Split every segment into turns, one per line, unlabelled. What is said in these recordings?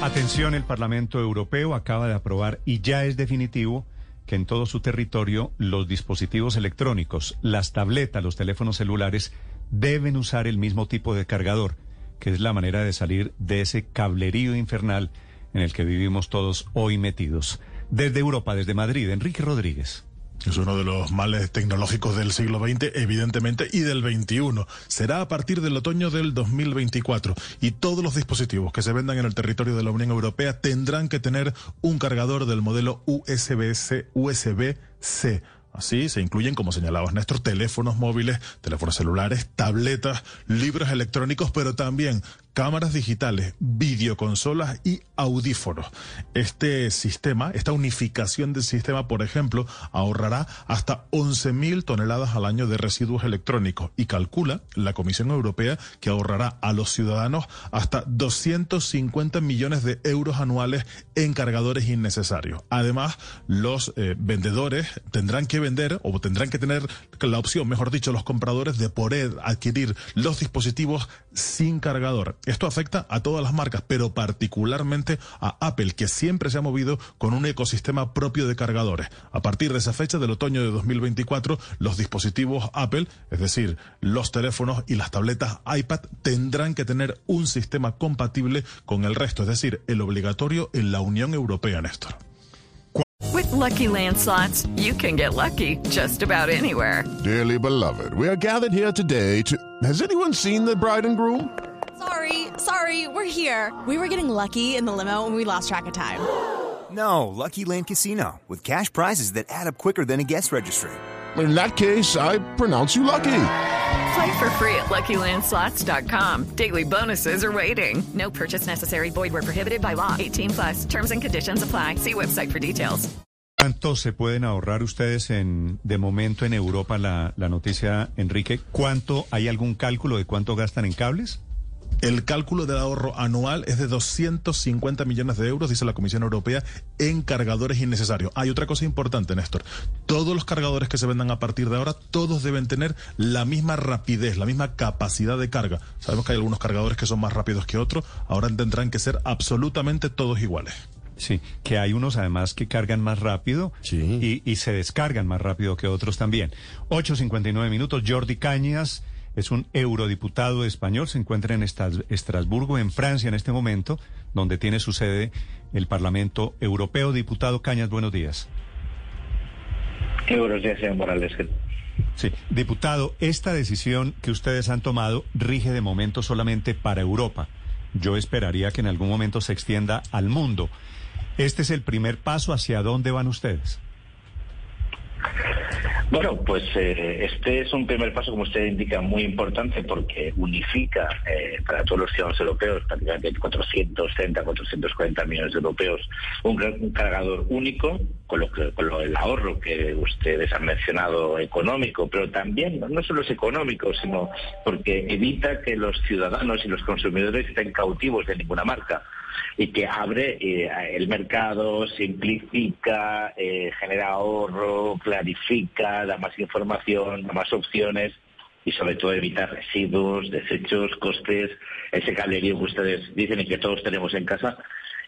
Atención, el Parlamento Europeo acaba de aprobar y ya es definitivo que en todo su territorio los dispositivos electrónicos, las tabletas, los teléfonos celulares deben usar el mismo tipo de cargador, que es la manera de salir de ese cablerío infernal en el que vivimos todos hoy metidos. Desde Europa, desde Madrid, Enrique Rodríguez.
Es uno de los males tecnológicos del siglo XX, evidentemente, y del XXI. Será a partir del otoño del 2024 y todos los dispositivos que se vendan en el territorio de la Unión Europea tendrán que tener un cargador del modelo USB-C. USB-C. Así se incluyen, como señalabas Néstor, teléfonos móviles, teléfonos celulares, tabletas, libros electrónicos, pero también cámaras digitales, videoconsolas y audífonos. Este sistema, esta unificación del sistema, por ejemplo, ahorrará hasta 11.000 toneladas al año de residuos electrónicos y calcula la Comisión Europea que ahorrará a los ciudadanos hasta 250 millones de euros anuales en cargadores innecesarios. Además, los eh, vendedores tendrán que vender o tendrán que tener la opción, mejor dicho, los compradores de poder adquirir los dispositivos sin cargador. Esto afecta a todas las marcas, pero particularmente a Apple, que siempre se ha movido con un ecosistema propio de cargadores. A partir de esa fecha del otoño de 2024, los dispositivos Apple, es decir, los teléfonos y las tabletas iPad, tendrán que tener un sistema compatible con el resto, es decir, el obligatorio en la Unión Europea, Néstor.
With lucky landslots, you can get lucky just about anywhere.
Dearly beloved, we are gathered here today to. Has anyone seen the bride and groom?
Sorry, sorry, we're here. We were getting lucky in the limo and we lost track of time.
No, Lucky Land Casino, with cash prizes that add up quicker than a guest registry.
In that case, I pronounce you lucky.
Play for free at LuckyLandSlots.com. Daily bonuses are waiting. No purchase necessary. Void where prohibited by law. 18 plus. Terms and conditions apply. See website for details.
¿Cuánto se pueden ahorrar ustedes en de momento en Europa la, la noticia, Enrique? ¿Cuánto hay algún cálculo de cuánto gastan en cables?
El cálculo del ahorro anual es de 250 millones de euros, dice la Comisión Europea, en cargadores innecesarios. Hay otra cosa importante, Néstor. Todos los cargadores que se vendan a partir de ahora, todos deben tener la misma rapidez, la misma capacidad de carga. Sabemos que hay algunos cargadores que son más rápidos que otros, ahora tendrán que ser absolutamente todos iguales.
Sí, que hay unos además que cargan más rápido
Sí.
y, y se descargan más rápido que otros también. 8.59 minutos, Jordi Cañas es un eurodiputado español, se encuentra en Estras- Estrasburgo, en Francia en este momento, donde tiene su sede el Parlamento Europeo. Diputado Cañas, buenos días.
Buenos días, señor Morales.
Sí, diputado, esta decisión que ustedes han tomado rige de momento solamente para Europa. Yo esperaría que en algún momento se extienda al mundo. Este es el primer paso. ¿Hacia dónde van ustedes?
Bueno, pues eh, este es un primer paso, como usted indica, muy importante porque unifica eh, para todos los ciudadanos europeos, prácticamente 430, 440 millones de europeos, un, un cargador único, con, lo que, con lo, el ahorro que ustedes han mencionado económico, pero también no solo es económico, sino porque evita que los ciudadanos y los consumidores estén cautivos de ninguna marca. Y que abre eh, el mercado, simplifica, eh, genera ahorro, clarifica, da más información, da más opciones y sobre todo evita residuos, desechos, costes, ese cablerío que ustedes dicen y que todos tenemos en casa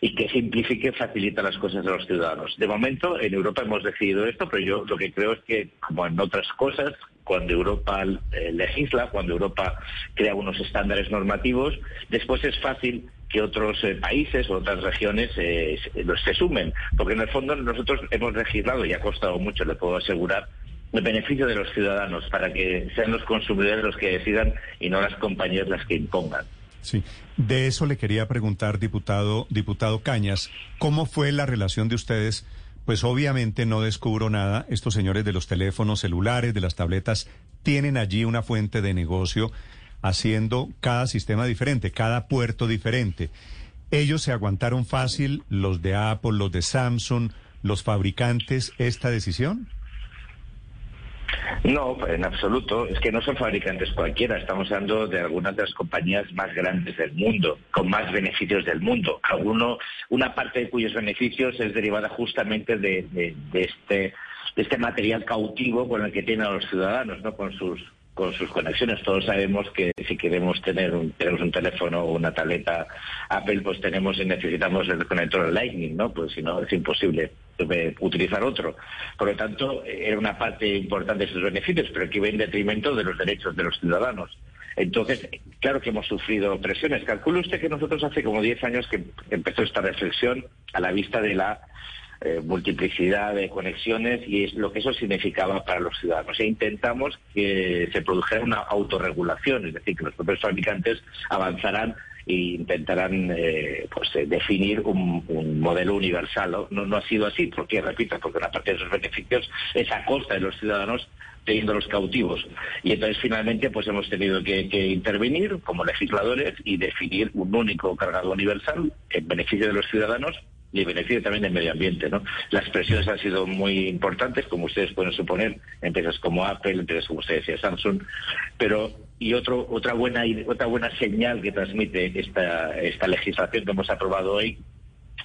y que simplifique facilita las cosas a los ciudadanos. De momento, en Europa hemos decidido esto, pero yo lo que creo es que, como en otras cosas, cuando Europa eh, legisla, cuando Europa crea unos estándares normativos, después es fácil que otros eh, países o otras regiones eh, se, sumen, porque en el fondo nosotros hemos legislado y ha costado mucho, le puedo asegurar, el beneficio de los ciudadanos para que sean los consumidores los que decidan y no las compañías las que impongan.
Sí, de eso le quería preguntar, diputado, diputado Cañas, ¿cómo fue la relación de ustedes? Pues obviamente no descubro nada. Estos señores de los teléfonos celulares, de las tabletas, tienen allí una fuente de negocio. Haciendo cada sistema diferente, cada puerto diferente. ¿Ellos se aguantaron fácil, los de Apple, los de Samsung, los fabricantes, esta decisión?
No, en absoluto. Es que no son fabricantes cualquiera. Estamos hablando de algunas de las compañías más grandes del mundo, con más beneficios del mundo. Alguno, una parte de cuyos beneficios es derivada justamente de, este, este material cautivo con el que tienen a los ciudadanos, no con sus con sus conexiones. Todos sabemos que si queremos tener un, tenemos un teléfono o una tableta Apple, pues tenemos y necesitamos el conector Lightning, ¿no? Pues si no, es imposible utilizar otro. Por lo tanto, era una parte importante de sus beneficios, pero que iba en detrimento de los derechos de los ciudadanos. Entonces, claro que hemos sufrido presiones. Calcule usted que nosotros hace como 10 años que empezó esta reflexión a la vista de la eh, multiplicidad de conexiones y es lo que eso significaba para los ciudadanos. E intentamos que se produjera una autorregulación, es decir, que los propios fabricantes avanzarán e intentarán eh, pues, eh, definir un, modelo universal. ¿no? ha sido así, porque, repito, porque una parte de esos beneficios es a costa de los ciudadanos teniendo los cautivos. Y entonces finalmente pues hemos tenido que, que, intervenir como legisladores y definir un único cargado universal en beneficio de los ciudadanos y beneficio también del medio ambiente. ¿no? Las presiones han sido muy importantes, como ustedes pueden suponer, empresas como Apple, empresas como usted decía, Samsung, pero y otro, otra buena otra buena señal que transmite esta, esta legislación que hemos aprobado hoy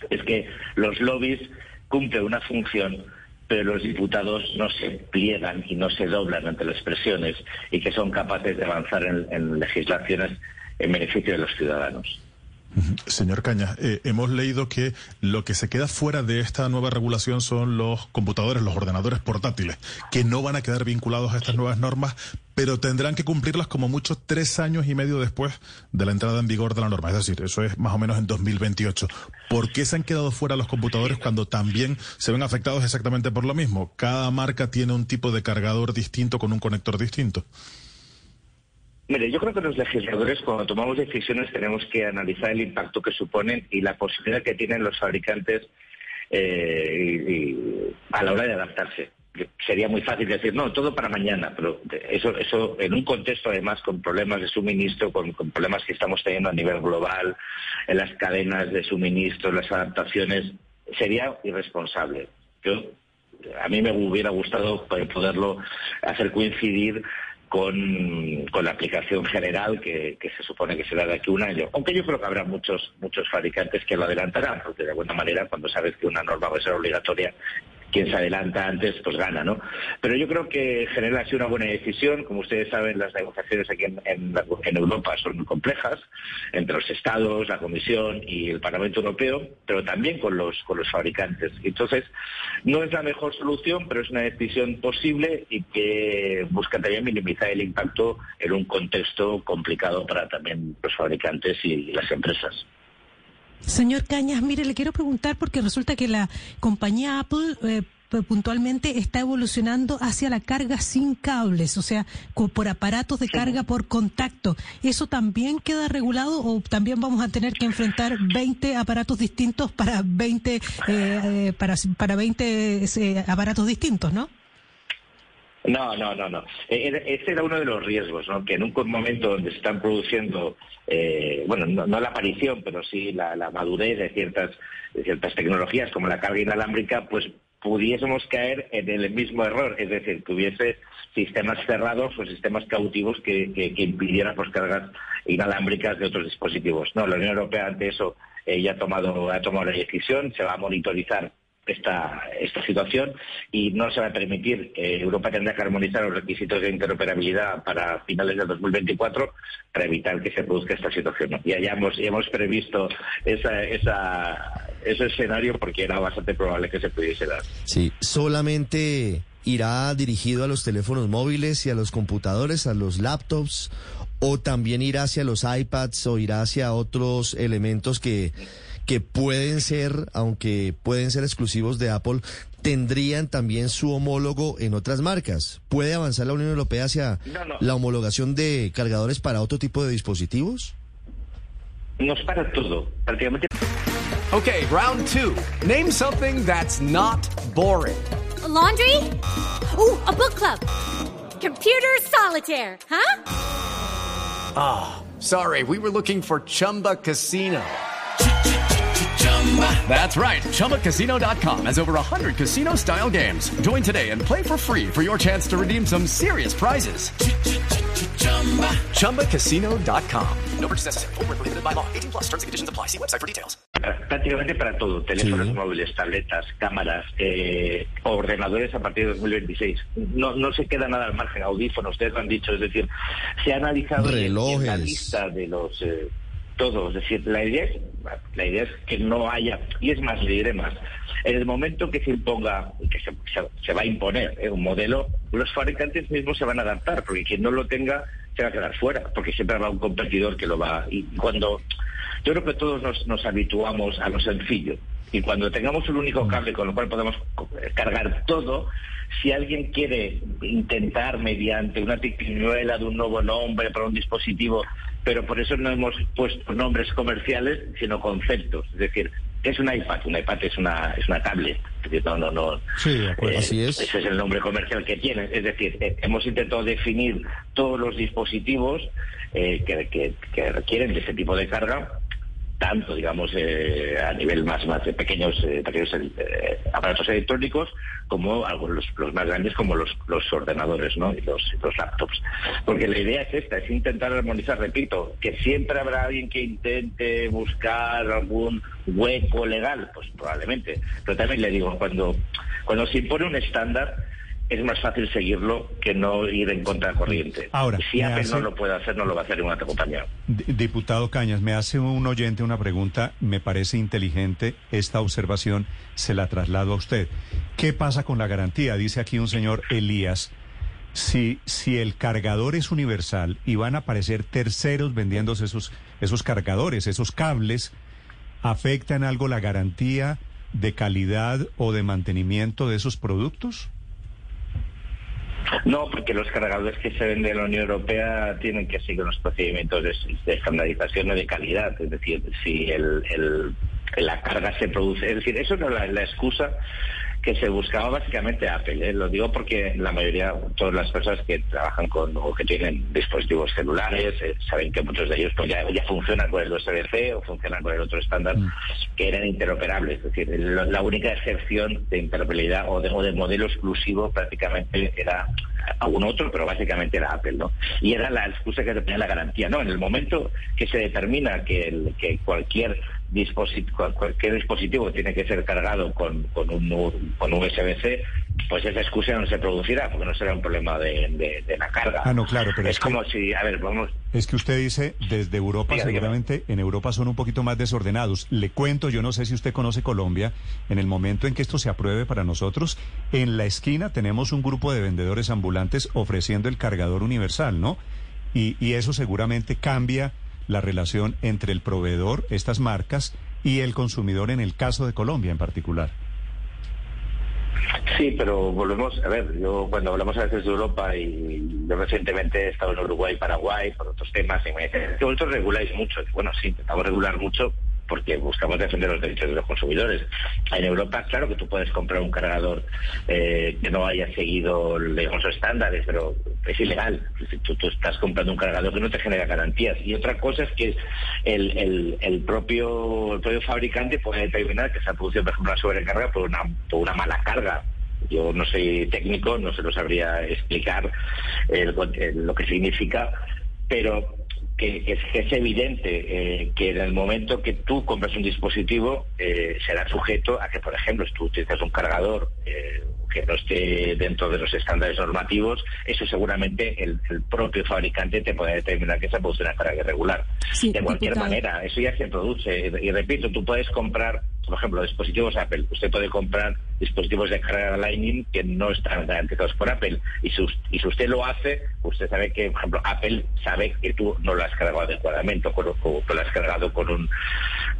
es que los lobbies cumplen una función pero los diputados no se pliegan y no se doblan ante las presiones y que son capaces de avanzar en legislaciones en beneficio de los ciudadanos.
Señor Cañas, eh, hemos leído que lo que se queda fuera de esta nueva regulación son los computadores, los ordenadores portátiles, que no van a quedar vinculados a estas nuevas normas, pero tendrán que cumplirlas como mucho tres años y medio después de la entrada en vigor de la norma. Es decir, eso es más o menos en 2028. ¿Por qué se han quedado fuera los computadores cuando también se ven afectados exactamente por lo mismo? Cada marca tiene un tipo de cargador distinto con un conector distinto.
Mire, yo creo que los legisladores cuando tomamos decisiones tenemos que analizar el impacto que suponen y la posibilidad que tienen los fabricantes eh, a la hora de adaptarse. Sería muy fácil decir, no, todo para mañana, pero eso, eso en un contexto además con problemas de suministro, con, problemas que estamos teniendo a nivel global, en las cadenas de suministro, las adaptaciones, sería irresponsable. Yo, a mí me hubiera gustado poderlo hacer coincidir con, con la aplicación general que, se supone que será de aquí un año. Aunque yo creo que habrá muchos muchos fabricantes que lo adelantarán, porque de alguna manera cuando sabes que una norma va a ser obligatoria quien se adelanta antes, pues gana, ¿no? Pero yo creo que en general ha sido una buena decisión. Como ustedes saben, las negociaciones aquí en, en, Europa son muy complejas, entre los Estados, la Comisión y el Parlamento Europeo, pero también con los, con los fabricantes. Entonces, no es la mejor solución, pero es una decisión posible y que busca también minimizar el impacto en un contexto complicado para también los fabricantes y las empresas.
Señor Cañas, mire, le quiero preguntar porque resulta que la compañía Apple eh, puntualmente está evolucionando hacia la carga sin cables, o sea, por aparatos de carga por contacto. ¿Eso también queda regulado o también vamos a tener que enfrentar 20 aparatos distintos para 20 eh, eh, para para 20 aparatos distintos, no?
No, no, no, no. E, ese era uno de los riesgos, ¿no? Que en un momento donde se están produciendo, eh, bueno, no, la aparición, pero sí la, madurez de ciertas, ciertas tecnologías como la carga inalámbrica, pues pudiésemos caer en el mismo error, es decir, que hubiese sistemas cerrados o sistemas cautivos que, que, impidieran pues, cargas inalámbricas de otros dispositivos. No, la Unión Europea ante eso eh, ya ha tomado, ha tomado la decisión, se va a monitorizar esta, esta situación y no se va a permitir. Eh, Europa tendrá que armonizar los requisitos de interoperabilidad para finales del 2024 para evitar que se produzca esta situación. Ya, ya, hemos, ya hemos previsto esa, esa, ese escenario porque era bastante probable que se pudiese dar.
Sí, solamente irá dirigido a los teléfonos móviles y a los computadores, a los laptops, o también irá hacia los iPads o irá hacia otros elementos que que pueden ser, aunque pueden ser exclusivos de Apple, tendrían también su homólogo en otras marcas. ¿Puede avanzar la Unión Europea hacia la homologación de cargadores para otro tipo de dispositivos?
Nos para todo, prácticamente.
Okay, round two. Name something that's not boring.
laundry? Uh, a book club. Computer solitaire, huh?
Ah, oh, sorry, we were looking for Chumba Casino. That's right. ChumbaCasino.com has over 100 casino style games. Join today and play for free for your chance to redeem some serious prizes. ChumbaCasino.com. No purchase necessary. Forward, prohibited by law. 18 plus terms and conditions apply. See website for details.
Prácticamente para todo. Teléfonos sí. móviles, tabletas, cámaras, eh, ordenadores a partir de 2026. No, no se queda nada al margen. Audífonos, ustedes lo han dicho. Es decir, se ha analizado
Relojes.
en la lista de los... Eh, todo, es decir, la idea es, la idea es que no haya, y es más, le diré más, en el momento que se imponga, que se, se, se va a imponer ¿eh? un modelo, los fabricantes mismos se van a adaptar, porque quien no lo tenga se va a quedar fuera, porque siempre habrá un competidor que lo va, y cuando, yo creo que todos nos, nos habituamos a lo sencillo, y cuando tengamos un único cable con lo cual podemos cargar todo, si alguien quiere intentar mediante una triquiñuela de un nuevo nombre para un dispositivo, pero por eso no hemos puesto nombres comerciales, sino conceptos. Es decir, ¿qué es un iPad? Un iPad es una, es una tablet. Es decir, no, no, no.
Sí, pues,
eh,
así es.
Ese es el nombre comercial que tiene. Es decir, eh, hemos intentado definir todos los dispositivos eh, que, que, que requieren de ese tipo de carga tanto, digamos, eh, a nivel más, más de pequeños, eh, pequeños eh, aparatos electrónicos, como algunos, los, los, más grandes, como los, los ordenadores ¿no? y los, los, laptops. Porque la idea es esta, es intentar armonizar, repito, que siempre habrá alguien que intente buscar algún hueco legal, pues probablemente. Pero también le digo, cuando, cuando se impone un estándar, es más fácil seguirlo que no ir en contra de corriente.
Ahora,
si Apple
hace...
no lo puede hacer, no lo va a hacer en una compañía.
Diputado Cañas, me hace un oyente una pregunta, me parece inteligente esta observación, se la traslado a usted. ¿Qué pasa con la garantía? Dice aquí un señor Elías. Si, si el cargador es universal y van a aparecer terceros vendiéndose esos, esos cargadores, esos cables, ¿afecta en algo la garantía de calidad o de mantenimiento de esos productos?
No, porque los cargadores que se venden en la Unión Europea tienen que seguir los procedimientos de, de estandarización y de calidad. Es decir, si el, la carga se produce. Es decir, eso es la, la excusa que se buscaba básicamente Apple. ¿eh? Lo digo porque la mayoría, todas las personas que trabajan con o que tienen dispositivos celulares, eh, saben que muchos de ellos pues, ya, ya, funcionan con el USB-C o funcionan con el otro estándar mm. que eran interoperables. Es decir, la, la única excepción de interoperabilidad o de, o de modelo exclusivo prácticamente era algún otro, pero básicamente era Apple, ¿no? Y era la excusa que tenía la garantía. No, en el momento que se determina que, el, que cualquier dispositivo, cualquier dispositivo tiene que ser cargado con, con un con USB-C, pues esa excusa no se producirá, porque no será un problema de, de, de la carga.
Ah, no, claro, pero
es,
es
como
que,
si, a ver, vamos...
Es que usted dice, desde Europa, seguramente,
dígame.
en Europa son un poquito más desordenados. Le cuento, yo no sé si usted conoce Colombia, en el momento en que esto se apruebe para nosotros, en la esquina tenemos un grupo de vendedores ambulantes ofreciendo el cargador universal, ¿no? Y, y eso seguramente cambia la relación entre el proveedor, estas marcas, y el consumidor en el caso de Colombia en particular.
Sí, pero volvemos, a ver, yo cuando hablamos a veces de Europa y yo recientemente he estado en Uruguay, Paraguay, por otros temas, y me dicen que vosotros reguláis mucho. Bueno, sí, intentamos regular mucho porque buscamos defender los derechos de los consumidores. En Europa, claro que tú puedes comprar un cargador eh, que no haya seguido los estándares, pero es ilegal. Tú, estás comprando un cargador que no te genera garantías. Y otra cosa es que el, el, propio, propio fabricante puede determinar que se ha producido, por ejemplo, una sobrecarga por una, por una mala carga. Yo no soy técnico, no se lo sabría explicar el, el, lo que significa, pero que, que, es, que, es, evidente eh, que en el momento que tú compras un dispositivo eh, será sujeto a que, por ejemplo, si tú utilizas un cargador eh, que no esté dentro de los estándares normativos, eso seguramente el, el propio fabricante te puede determinar que esa produce una carga irregular.
Sí,
de cualquier
diputado.
manera, eso ya se produce. Y, y repito, tú puedes comprar, por ejemplo, dispositivos Apple. Usted puede comprar dispositivos de carga Lightning que no están garantizados por Apple. Y si, y si usted lo hace, usted sabe que, por ejemplo, Apple sabe que tú no lo has cargado adecuadamente o, con, o lo has cargado con un,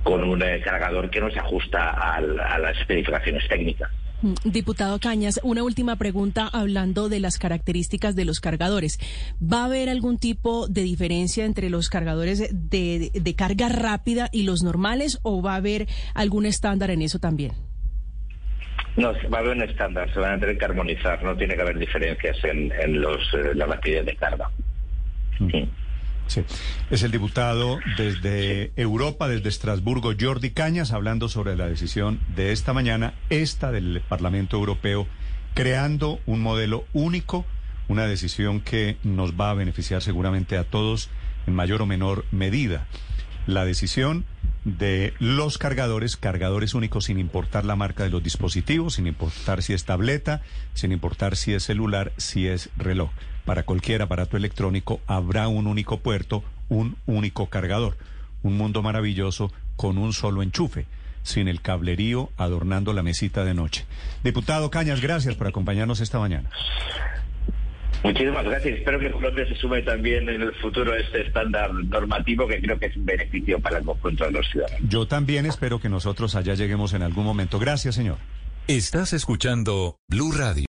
con un eh, cargador que no se ajusta al, a las especificaciones técnicas.
Diputado Cañas, una última pregunta hablando de las características de los cargadores. ¿Va a haber algún tipo de diferencia entre los cargadores de, de, de carga rápida y los normales o va a haber algún estándar en eso también?
No, va a haber un estándar, se van a tener que armonizar, no tiene que haber diferencias en, en los, eh, la rapidez de carga.
Sí. Sí, es el diputado desde Europa, desde Estrasburgo, Jordi Cañas, hablando sobre la decisión de esta mañana, esta del Parlamento Europeo, creando un modelo único, una decisión que nos va a beneficiar seguramente a todos en mayor o menor medida. La decisión de los cargadores, cargadores únicos sin importar la marca de los dispositivos, sin importar si es tableta, sin importar si es celular, si es reloj. Para cualquier aparato electrónico habrá un único puerto, un único cargador. Un mundo maravilloso con un solo enchufe, sin el cablerío adornando la mesita de noche. Diputado Cañas, gracias por acompañarnos esta mañana.
Muchísimas gracias. Espero que Colombia se sume también en el futuro a este estándar normativo que creo que es un beneficio para el conjunto de los ciudadanos.
Yo también espero que nosotros allá lleguemos en algún momento. Gracias, señor.
Estás escuchando Blue Radio.